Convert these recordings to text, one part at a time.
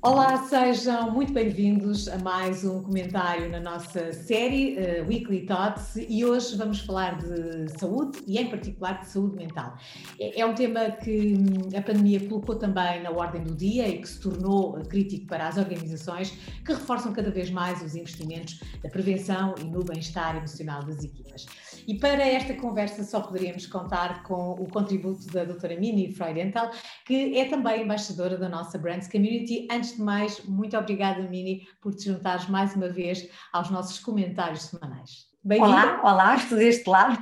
Olá, sejam muito bem-vindos a mais um comentário na nossa série uh, Weekly Thoughts e hoje vamos falar de saúde e, em particular, de saúde mental. É, é um tema que hum, a pandemia colocou também na ordem do dia e que se tornou crítico para as organizações que reforçam cada vez mais os investimentos na prevenção e no bem-estar emocional das equipas. E para esta conversa só poderíamos contar com o contributo da doutora Mini Freudenthal, que é também embaixadora da nossa Brands Community. Antes antes de mais, muito obrigada, Mini, por te juntares mais uma vez aos nossos comentários semanais. Olá, olá, estou deste lado.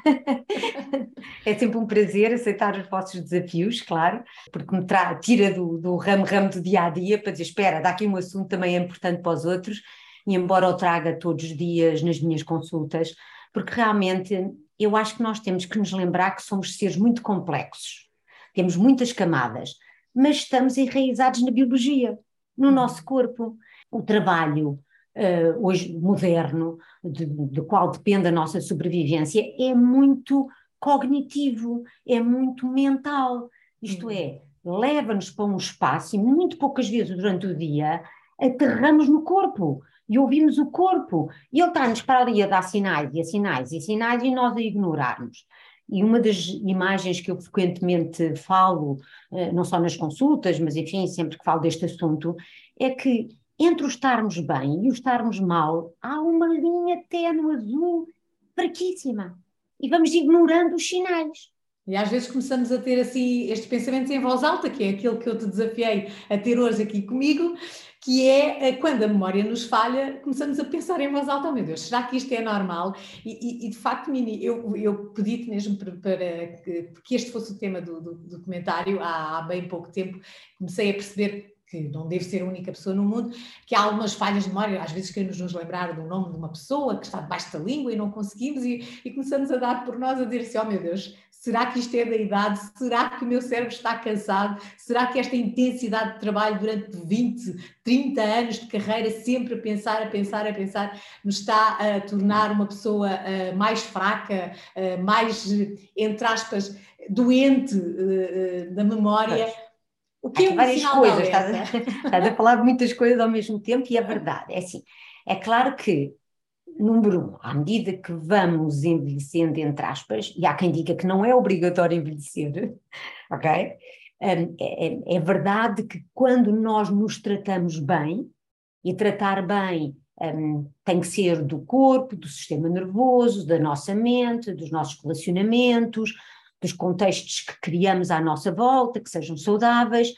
é sempre um prazer aceitar os vossos desafios, claro, porque me tira do ramo-ramo do dia a dia para dizer: espera, dá aqui um assunto também é importante para os outros, e embora o traga todos os dias nas minhas consultas, porque realmente eu acho que nós temos que nos lembrar que somos seres muito complexos, temos muitas camadas, mas estamos enraizados na biologia no nosso corpo. O trabalho uh, hoje moderno, de, de qual depende a nossa sobrevivência, é muito cognitivo, é muito mental. Isto é, leva-nos para um espaço e muito poucas vezes durante o dia aterramos no corpo e ouvimos o corpo. E ele está-nos para ali a dar sinais e a sinais e sinais e nós a ignorarmos. E uma das imagens que eu frequentemente falo, eh, não só nas consultas, mas enfim, sempre que falo deste assunto, é que entre o estarmos bem e o estarmos mal, há uma linha ténue azul fraquíssima. E vamos ignorando os sinais. E às vezes começamos a ter assim estes pensamentos em voz alta, que é aquilo que eu te desafiei a ter hoje aqui comigo, que é eh, quando a memória nos falha, começamos a pensar em voz alta, oh meu Deus, será que isto é normal? E, e, e de facto, Mini, eu, eu pedi-te mesmo para, para que, este fosse o tema do, do há, há bem pouco tempo, comecei a perceber que não deve ser a única pessoa no mundo, que há algumas falhas de memória, às vezes queremos nos lembrar do nome de uma pessoa que está debaixo da língua e não conseguimos, e, e começamos a dar por nós a dizer assim: oh meu Deus, será que isto é da idade? Será que o meu cérebro está cansado? Será que esta intensidade de trabalho durante 20, 30 anos de carreira, sempre a pensar, a pensar, a pensar, nos está a tornar uma pessoa uh, mais fraca, uh, mais, entre aspas, doente da memória? O que é um várias coisas, estás a, estás a falar muitas coisas ao mesmo tempo e é verdade. É assim, é claro que, número um, à medida que vamos envelhecendo, entre aspas, e há quem diga que não é obrigatório envelhecer, ok? Um, é, é, é verdade que quando nós nos tratamos bem, e tratar bem um, tem que ser do corpo, do sistema nervoso, da nossa mente, dos nossos relacionamentos, dos contextos que criamos à nossa volta, que sejam saudáveis,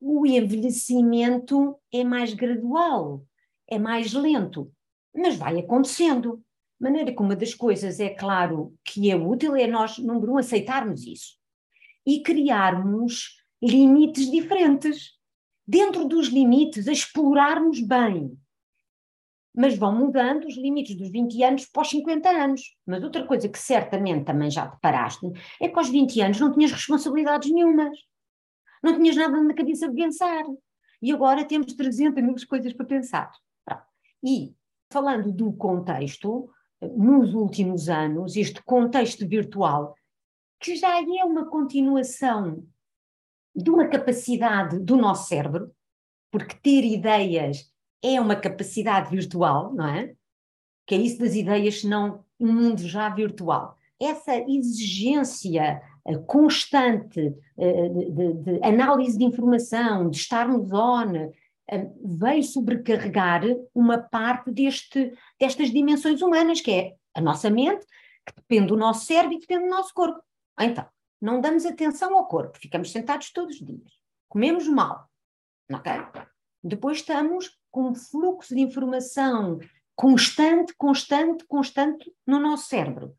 o envelhecimento é mais gradual, é mais lento, mas vai acontecendo. De maneira que uma das coisas, é claro, que é útil é nós, número um, aceitarmos isso e criarmos limites diferentes. Dentro dos limites, explorarmos bem, mas vão mudando os limites dos 20 anos para os 50 anos. Mas outra coisa que certamente também já te paraste é que aos 20 anos não tinhas responsabilidades nenhumas, não tinhas nada na cabeça de pensar. E agora temos 300 mil coisas para pensar. E falando do contexto, nos últimos anos, este contexto virtual, que já é uma continuação de uma capacidade do nosso cérebro, porque ter ideias é uma capacidade virtual, não é? Que é isso das ideias, senão um mundo já virtual. Essa exigência uh, constante uh, de, de, análise de informação, de estarmos on, uh, veio sobrecarregar uma parte deste, destas dimensões humanas, que é a nossa mente, que depende do nosso cérebro e depende do nosso corpo. Então, não damos atenção ao corpo, ficamos sentados todos os dias, comemos mal, ok? Depois estamos com um fluxo de informação constante, constante, constante no nosso cérebro.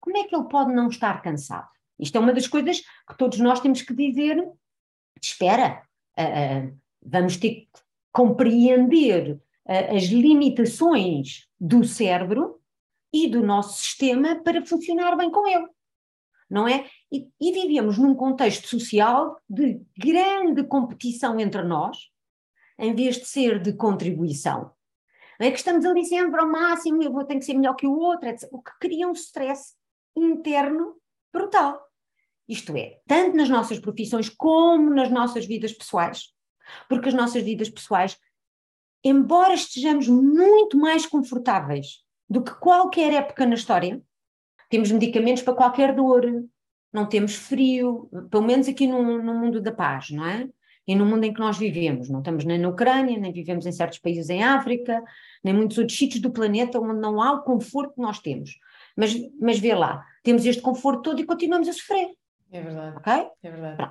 Como é que ele pode não estar cansado? Isto é uma das coisas que todos nós temos que dizer. Espera, uh, uh, vamos ter que compreender uh, as limitações do cérebro e do nosso sistema para funcionar bem com ele. Não é? E, e vivemos num contexto social de grande competição entre nós, em vez de ser de contribuição. É que estamos ali sempre ao máximo, eu vou ter que ser melhor que o outro, etc. o que cria um stress interno brutal. Isto é, tanto nas nossas profissões como nas nossas vidas pessoais. Porque as nossas vidas pessoais, embora estejamos muito mais confortáveis do que qualquer época na história, temos medicamentos para qualquer dor, não temos frio, pelo menos aqui no, no mundo da paz, não é? E no mundo em que nós vivemos, não estamos nem na Ucrânia, nem vivemos em certos países em África, nem muitos outros sítios do planeta onde não há o conforto que nós temos. Mas, mas vê lá, temos este conforto todo e continuamos a sofrer. É verdade. Ok? É verdade.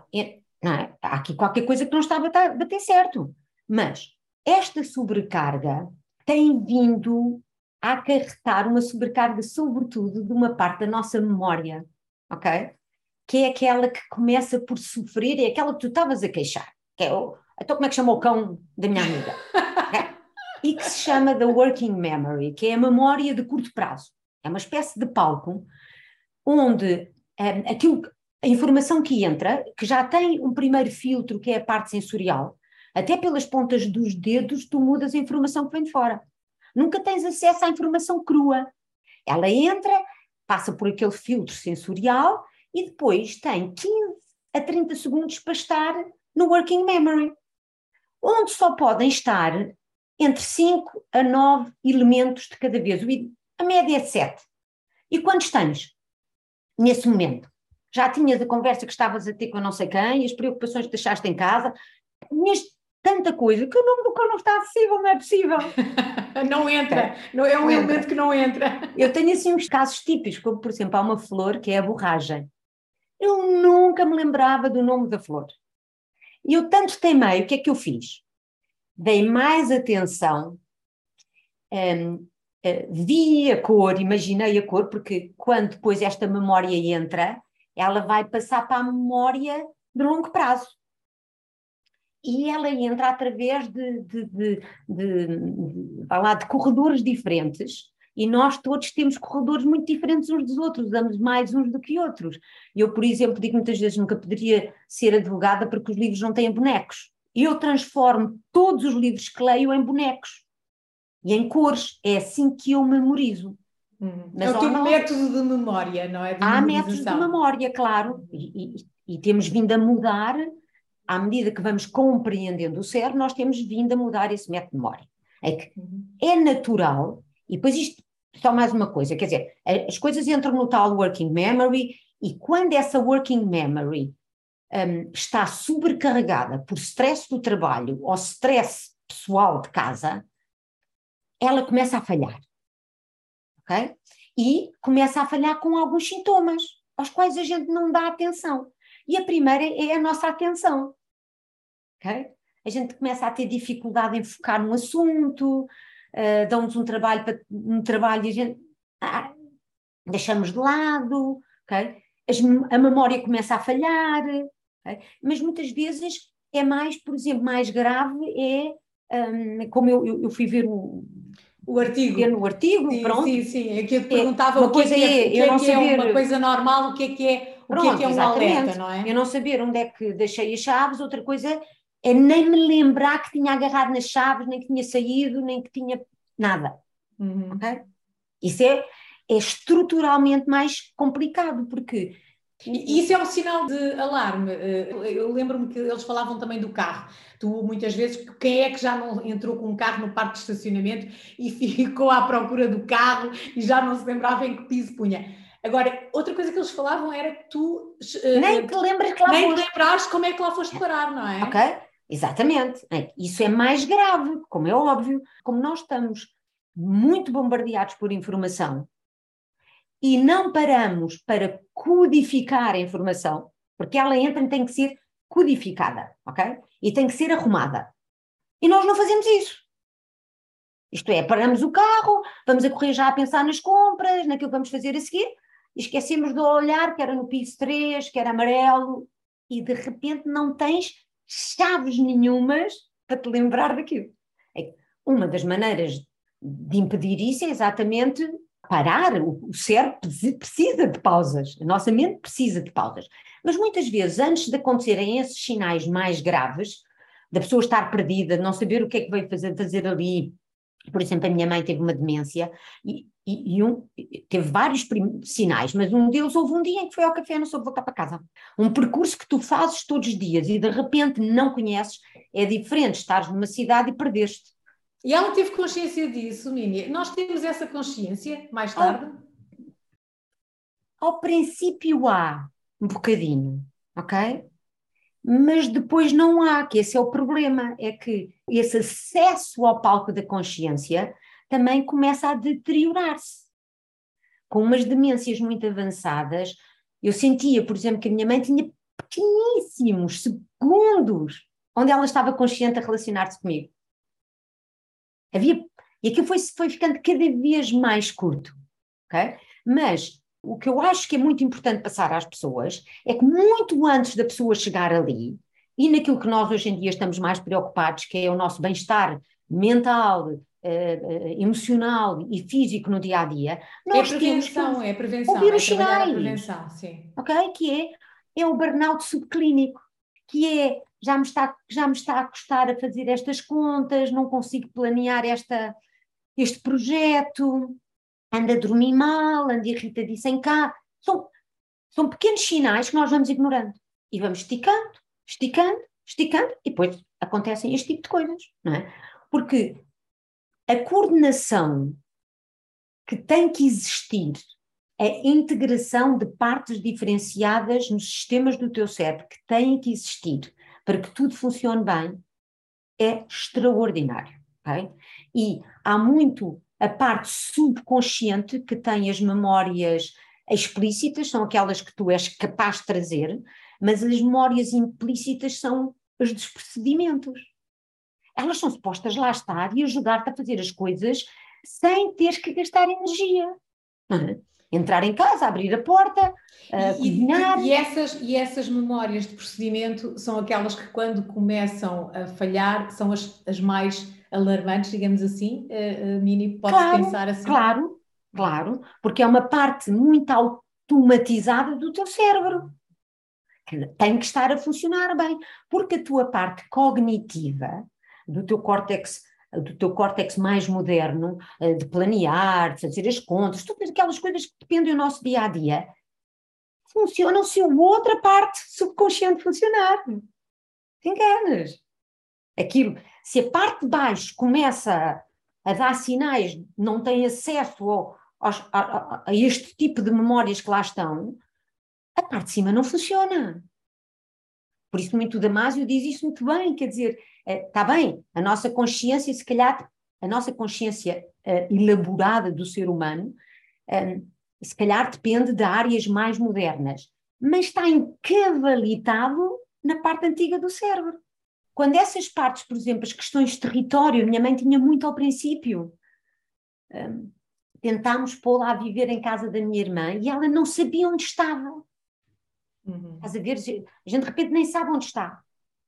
não é? Há aqui qualquer coisa que não está a bater, bater certo. Mas esta sobrecarga tem vindo a acarretar uma sobrecarga, sobretudo, de uma parte da nossa memória, ok? Que é aquela que começa por sofrer, é aquela que tu estavas a queixar, que é o, então como é que chama o cão da minha amiga? okay? E que se chama the working memory, que é a memória de curto prazo. É uma espécie de palco onde eh, aquilo, a informação que entra, que já tem um primeiro filtro, que é a parte sensorial, até pelas pontas dos dedos tu mudas a informação que vem de fora. Nunca tens acesso à informação crua. Ela entra, passa por aquele filtro sensorial e depois tem 15 a 30 segundos para estar no working memory, onde só podem estar entre 5 a 9 elementos de cada vez. A média é 7. E quantos tens nesse momento? já tinhas a conversa que estavas a ter com não sei quem, as preocupações que deixaste em casa, tinhas tanta coisa que o nome do cão não está acessível, não é possível. não entra, não é um não elemento entra. que não entra. Eu tenho assim uns casos típicos, como por exemplo, há uma flor que é a borragem. Eu nunca me lembrava do nome da flor. E eu tanto teimei, o que é que eu fiz? Dei mais atenção, um, uh, eh, vi a cor, imaginei a cor, porque quando depois esta memória entra, ela vai passar para a memória de longo prazo. E ela entra através de, de, de, de, de, lá, de corredores diferentes, e nós todos temos corredores muito diferentes uns dos outros, usamos mais uns do que outros. Eu, por exemplo, digo muitas vezes nunca poderia ser advogada porque os livros não têm bonecos. Eu transformo todos os livros que leio em bonecos e em cores. É assim que eu memorizo. Uhum. é o teu método de memória, não é? De há métodos de memória, claro, e, e, e, temos vindo a mudar, à medida que vamos compreendendo o cérebro, nós temos vindo a mudar esse método de memória. É que uhum. é natural, e depois isto, só mais uma coisa, quer dizer, as coisas entram no tal working memory, e quando essa working memory um, está sobrecarregada por stress do trabalho ou stress pessoal de casa, ela começa a falhar ok? E começa a falhar com alguns sintomas, aos quais a gente não dá atenção. E a primeira é a nossa atenção, ok? A gente começa a ter dificuldade em focar num assunto, uh, dão-nos um trabalho, para, um trabalho e a gente ah, deixamos de lado, ok? As, a memória começa a falhar, okay? mas muitas vezes é mais, por exemplo, mais grave é, um, como eu, eu, eu fui ver o, o artigo. no artigo, sim, pronto. Sim, sim, é que eu te perguntava é, o que é, que é, que é, que é uma coisa normal, o que é que é, o pronto, que é, que é um alerta, não é? Eu não saber onde é que deixei as chaves, outra coisa é nem me lembrar que tinha agarrado nas chaves, nem que tinha saído, nem que tinha nada. Uhum. Ok? Isso é, é estruturalmente mais complicado, porque isso é um sinal de alarme. Eh, eu lembro-me que eles falavam também do carro. Tu, muitas vezes, quem é que já não entrou com um carro no parque de estacionamento e ficou à procura do carro e já não se lembrava em que piso punha? Agora, outra coisa que eles falavam era que tu. Eh, nem te lembras que lá Nem foste. lembrares como é que lá foste parar, não é? Ok, exatamente. É, isso é mais grave, como é óbvio. Como nós estamos muito bombardeados por informação e não paramos para codificar a informação, porque ela entra e tem que ser codificada, ok? E tem que ser arrumada. E nós não fazemos isso. Isto é, paramos o carro, vamos a correr já a pensar nas compras, naquilo que vamos fazer a seguir, e esquecemos de olhar que era no piso 3, que era amarelo, e de repente não tens chaves nenhumas para te lembrar daquilo. É uma das maneiras de impedir isso é exatamente parar, o cérebro precisa de pausas, a nossa mente precisa de pausas. Mas muitas vezes, antes de acontecerem esses sinais mais graves, da pessoa estar perdida, não saber o que é que veio fazer, fazer ali, por exemplo, a minha mãe teve uma demência e, e, e um, teve vários sinais, mas um deles houve um dia em que foi ao café, não soube voltar para casa. Um percurso que tu fazes todos os dias e de repente não conheces, É diferente estares numa cidade e perdeste. E ela teve consciência disso, Mini. Nós temos essa consciência mais tarde? Ao, ao princípio há um bocadinho, ok? Mas depois não há, que esse é o problema, é que esse acesso ao palco da consciência também começa a deteriorar-se. Com umas demências muito avançadas, eu sentia, por exemplo, que a minha mãe tinha pequeníssimos segundos onde ela estava consciente a relacionar-se comigo. Havia, e aquilo foi, foi ficando cada vez mais curto, ok? Mas o que eu acho que é muito importante passar às pessoas é que muito antes da pessoa chegar ali, e naquilo que nós hoje em dia estamos mais preocupados, que é o nosso bem-estar mental, eh, eh, emocional e físico no dia a dia, nós é prevenção, temos que é prevenção, ouvir é os sinais, prevenção, sim. ok? Que é, é o burnout subclínico, que é já me, está, já me está a custar a fazer estas contas, não consigo planear esta, este projeto, anda a dormir mal, anda irritadiça em cá. São, são pequenos sinais que nós vamos ignorando e vamos esticando, esticando, esticando e depois acontecem este tipo de coisas, não é? Porque a coordenação que tem que existir, a integração de partes diferenciadas nos sistemas do teu cérebro que têm que existir para que tudo funcione bem, é extraordinário. Okay? E há muito a parte subconsciente que tem as memórias explícitas, são aquelas que tu és capaz de trazer, mas as memórias implícitas são os dos procedimentos. Elas são supostas lá estar e ajudar-te a fazer as coisas sem teres que gastar energia. É? entrar em casa, abrir a porta, uh, e, cozinhar. E, e, essas, e essas memórias de procedimento são aquelas que, quando começam a falhar, são as, as mais alarmantes, digamos assim. Uh, uh, Mini, pode claro, pensar assim? Claro, claro, porque é uma parte muito automatizada do teu cérebro. Que tem que estar a funcionar bem, porque a tua parte cognitiva do teu córtex do teu córtex mais moderno, eh, de planear, de fazer as contas, todas aquelas coisas que dependem do nosso dia a dia, funcionam se a outra parte subconsciente funcionar. Te enganas. Aquilo, se a parte de baixo começa a, dar sinais, não tem acesso ao, a, a, este tipo de memórias que lá estão, a parte de cima não funciona. Por isso, muito Damásio diz isso muito bem, quer dizer, está eh, bem, a nossa consciência, se calhar, a nossa consciência uh, elaborada do ser humano, um, eh, se calhar depende de áreas mais modernas, mas está encavalitado na parte antiga do cérebro. Quando essas partes, por exemplo, as questões de território, minha mãe tinha muito ao princípio. Um, tentámos pô-la a viver em casa da minha irmã e ela não sabia onde estava. Uhum. Estás a ver? A gente de repente nem sabe onde está.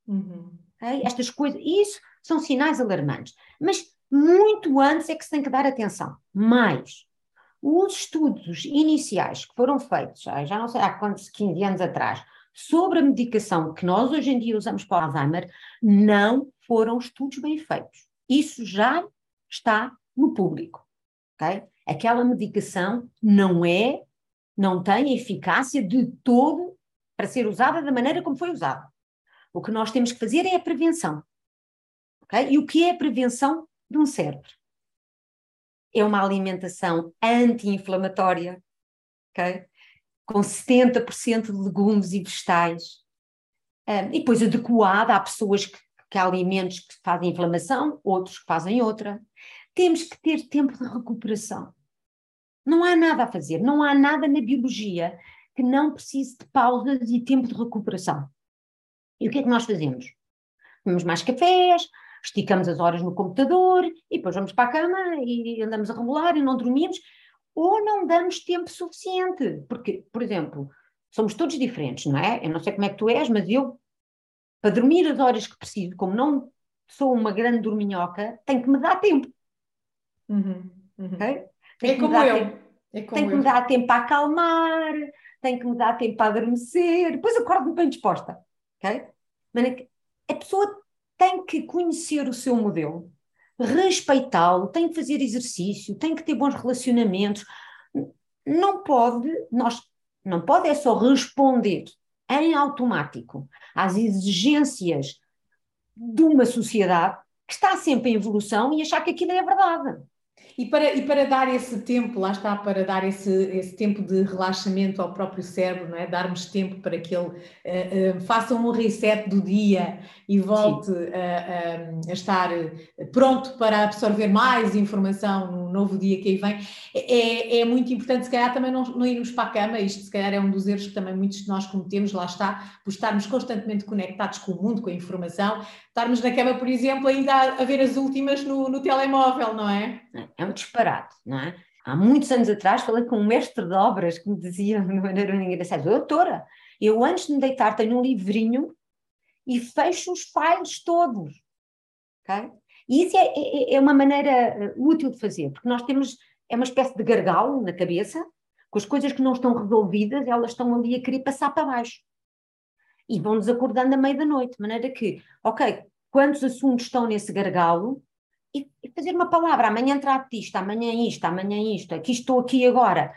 Uhum. Okay? Estas coisas, isso são sinais alarmantes. Mas muito antes é que se tem que dar atenção. Mais, os estudos iniciais que foram feitos, já não sei há quantos, 15 anos atrás, sobre a medicação que nós hoje em dia usamos para o Alzheimer, não foram estudos bem feitos. Isso já está no público. Okay? Aquela medicação não é, não tem eficácia de todo para ser usada da maneira como foi usada. O que nós temos que fazer é a prevenção. Okay? E o que é a prevenção de um cérebro? É uma alimentação anti-inflamatória, okay? Com 70% de legumes e vegetais, um, e depois adequada a pessoas que, que há alimentos que fazem inflamação, outros que fazem outra. Temos que ter tempo de recuperação. Não há nada a fazer, não há nada na biologia que não precise de pausas e tempo de recuperação. E o que é que nós fazemos? Comemos mais cafés, esticamos as horas no computador e depois vamos para a cama e andamos a rebolar e não dormimos, ou não damos tempo suficiente. Porque, por exemplo, somos todos diferentes, não é? Eu não sei como é que tu és, mas eu, para dormir as horas que preciso, como não sou uma grande dorminhoca, tenho que me dar tempo. Uhum, uhum. Okay? É como eu. Tempo. É como tem que me dar tempo para acalmar, tem que me dar tempo para adormecer, depois acordo-me bem disposta. Okay? A pessoa tem que conhecer o seu modelo, respeitá-lo, tem que fazer exercício, tem que ter bons relacionamentos. Não pode, nós, não pode é só responder em automático às exigências de uma sociedade que está sempre em evolução e achar que aquilo é a verdade. E para, e para dar esse tempo, lá está, para dar esse, esse tempo de relaxamento ao próprio cérebro, não é? darmos tempo para que ele uh, uh, faça um reset do dia e volte a, a, estar pronto para absorver mais informação no novo dia que aí vem, é, é muito importante, se calhar também não, não irmos para a cama, isto se calhar é um dos erros que também muitos de nós cometemos, lá está, por estarmos constantemente conectados com o mundo, com a informação, estarmos na cama, por exemplo, ainda a, ver as últimas no, no telemóvel, não é? É um disparate, não é? Há muitos anos atrás falei com um mestre de obras que me dizia de maneira engraçada, doutora, eu antes de me deitar tenho um livrinho e fecho os files todos, ok? E isso é, é, é uma maneira eh, útil de fazer, porque nós temos, é uma espécie de gargalo na cabeça, com as coisas que não estão resolvidas, elas estão ali a querer passar para baixo. E vão-nos acordando à meia da noite, de maneira que, ok, quantos assuntos estão nesse gargalo, e, e fazer uma palavra, amanhã trate isto, amanhã isto, amanhã isto, aqui estou aqui agora,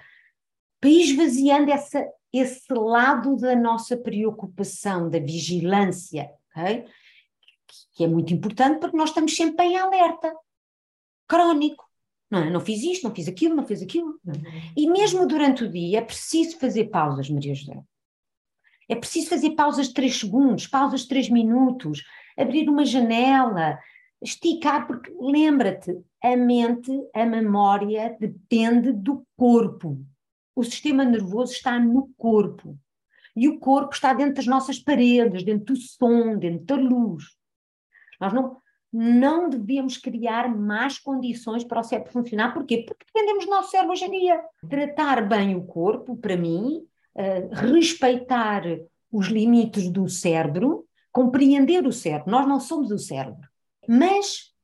para ir esvaziando essa, esse lado da nossa preocupação, da vigilância, okay? que é muito importante porque nós estamos sempre em alerta, crónico. Não, é? não fiz isto, não fiz aquilo, não fiz aquilo. Não. É? E mesmo durante o dia é preciso fazer pausas, Maria José. É preciso fazer pausas de 3 segundos, pausas de 3 minutos, abrir uma janela, esticar, porque lembra-te, a mente, a memória depende do corpo. O sistema nervoso está no corpo. E o corpo está dentro das nossas paredes, dentro do som, dentro da luz. Nós não, não devemos criar mais condições para o cérebro funcionar. Porquê? Porque dependemos do nosso cérebro hoje em dia. Tratar bem o corpo, para mim, uh, respeitar os limites do cérebro, compreender o cérebro. Nós não somos o cérebro mas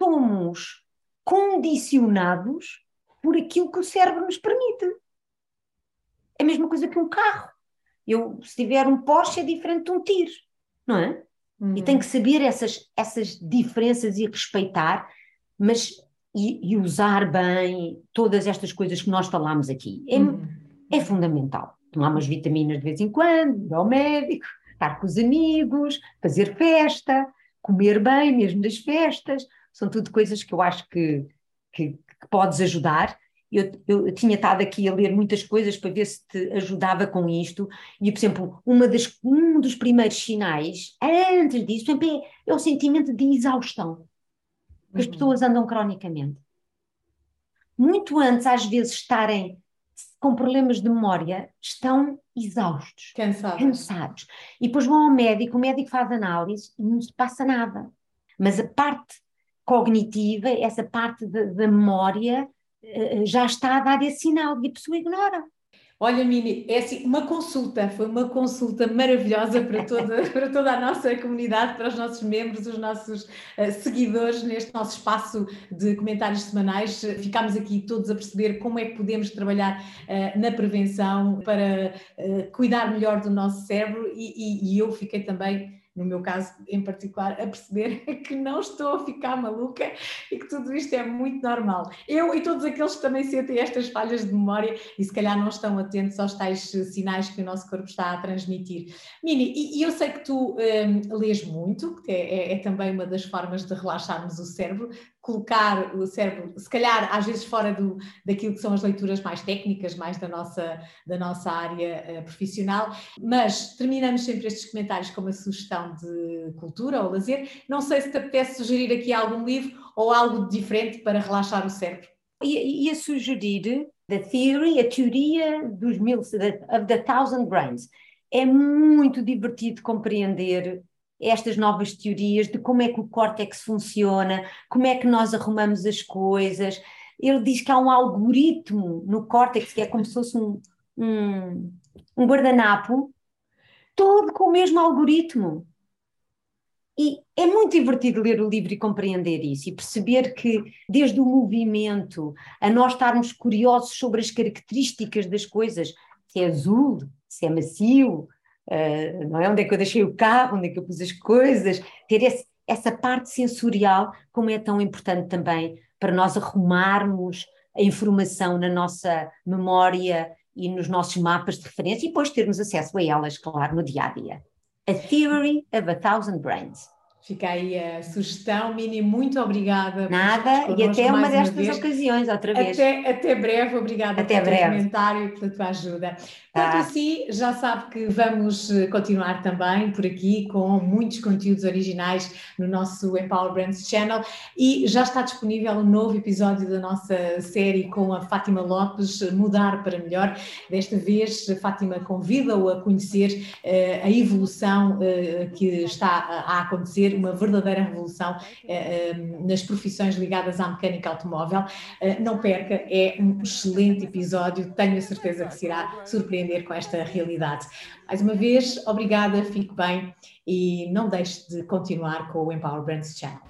somos condicionados por aquilo que o cérebro nos permite. É a mesma coisa que um carro. Eu, se tiver um Porsche, é diferente de um tiro, não é? Uhum. E tem que saber essas, essas diferenças e respeitar, mas e, e, usar bem todas estas coisas que nós falámos aqui. É, uhum. É fundamental. Tomar umas vitaminas de vez em quando, ir ao médico, estar com os amigos, fazer festa, comer bem, mesmo nas festas, são tudo coisas que eu acho que, que, que podes ajudar. Eu, eu, tinha estado aqui a ler muitas coisas para ver se te ajudava com isto, e, por exemplo, uma das, um dos primeiros sinais, antes disso, é, é o sentimento de exaustão, que uhum. as pessoas andam cronicamente. Muito antes, às vezes, estarem com problemas de memória estão exaustos, cansados. cansados. E depois vão ao médico, o médico faz análise e não se passa nada. Mas a parte cognitiva, essa parte da memória, eh, já está a dar esse sinal e a pessoa ignora. Olha, Mini, é assim, uma consulta, foi uma consulta maravilhosa para toda, para toda a nossa comunidade, para os nossos membros, os nossos uh, seguidores neste nosso espaço de comentários semanais. Ficámos aqui todos a perceber como é que podemos trabalhar uh, na prevenção para uh, cuidar melhor do nosso cérebro e, e, e eu fiquei também no meu caso em particular, a perceber que não estou a ficar maluca e que tudo isto é muito normal. Eu e todos aqueles que também sentem estas falhas de memória e se calhar não estão atentos aos tais sinais que o nosso corpo está a transmitir. Mini, e, eu sei que tu um, lês muito, que é, é, é também uma das formas de relaxarmos o cérebro, colocar o cérebro, se calhar às vezes fora do, daquilo que são as leituras mais técnicas, mais da nossa, da nossa área uh, profissional, mas terminamos sempre estes comentários com uma sugestão de cultura ou lazer. Não sei se te apetece sugerir aqui algum livro ou algo diferente para relaxar o cérebro. Ia, sugerir The Theory, a teoria dos mil, of the thousand brains. É muito divertido compreender estas novas teorias de como é que o córtex funciona, como é que nós arrumamos as coisas. Ele diz que há um algoritmo no córtex que é como se fosse um, um, um guardanapo, todo com o mesmo algoritmo. E é muito divertido ler o livro e compreender isso e perceber que, desde o movimento, a nós estarmos curiosos sobre as características das coisas, se é azul, se é macio, uh, não é? Onde é que eu deixei o carro, onde é que eu pus as coisas, ter esse, essa parte sensorial, como é tão importante também para nós arrumarmos a informação na nossa memória e nos nossos mapas de referência e depois termos acesso a elas, claro, no dia a dia. A Theory of a Thousand Brains. Fica aí a sugestão, Mini, muito obrigada. Nada, e até uma destas uma ocasiões, outra vez. Até, até breve, obrigada até pelo breve. comentário e pela tua ajuda. Quanto tá. a si, já sabe que vamos eh, continuar também por aqui com muitos conteúdos originais no nosso Empower Brands Channel e já está disponível um novo episódio da nossa série com a Fátima Lopes, Mudar para Melhor. Desta vez, Fátima convida-o a conhecer uh, a evolução uh, que está a acontecer, uma verdadeira revolução uh, nas profissões ligadas à mecânica automóvel. não perca, é um excelente episódio, tenho a certeza que se irá surpreender surpreender com esta realidade. Mais uma vez, obrigada, fique bem e não deixe de continuar com o Empower Brands Channel.